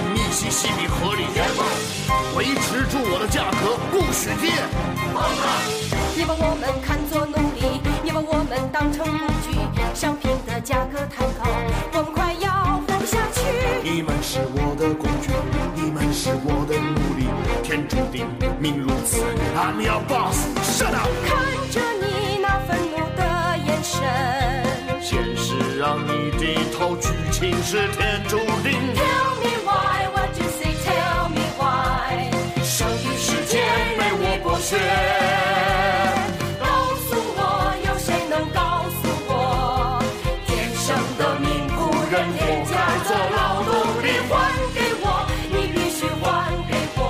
进密西西比河里，维持住我的价格，不许跌。你把我们看作奴隶，你把我们当成工具，商品的价格太高，我们快要活不下去。你们是我的工具，你们是我的奴隶，天注定命如此。I'm your boss, shut up。看着你那愤怒的眼神现实让你低头，剧情是天注定。，Tell me 诀告诉我有谁能告诉我天生的命苦人天价的劳动力还给我你必须还给我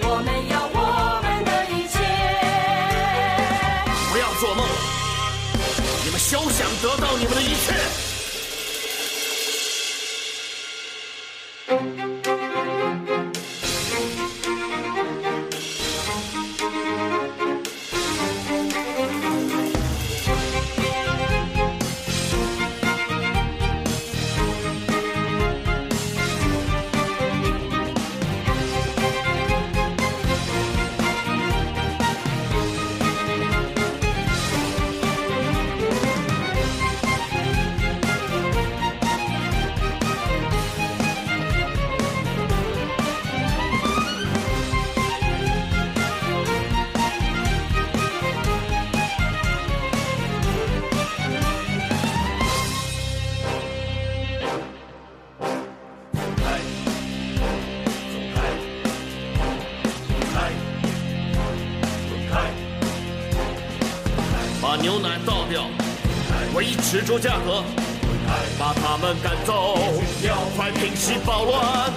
我们要我们的一切。不要做梦你们休想得到你们的一切。把牛奶倒掉，维持住价格，把他们赶走，快平息暴乱。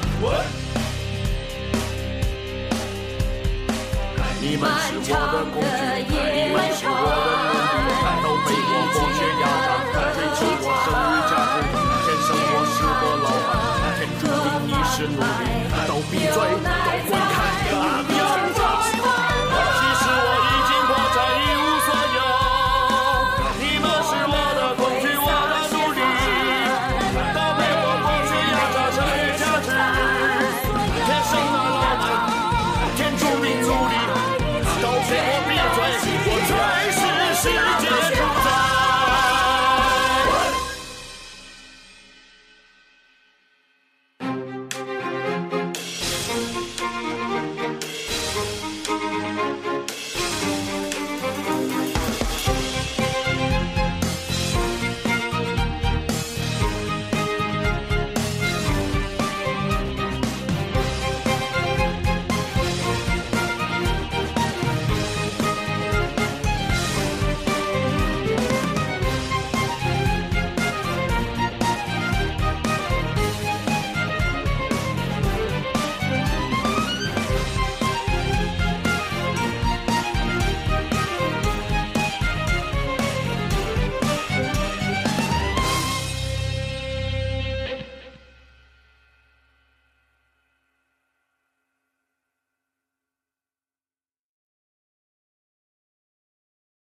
你们是我的工具，你们是我的奴隶，都被我剥削压榨，追求我剩余价值。天生我是个老板，天注定你是奴隶，都闭嘴，都滚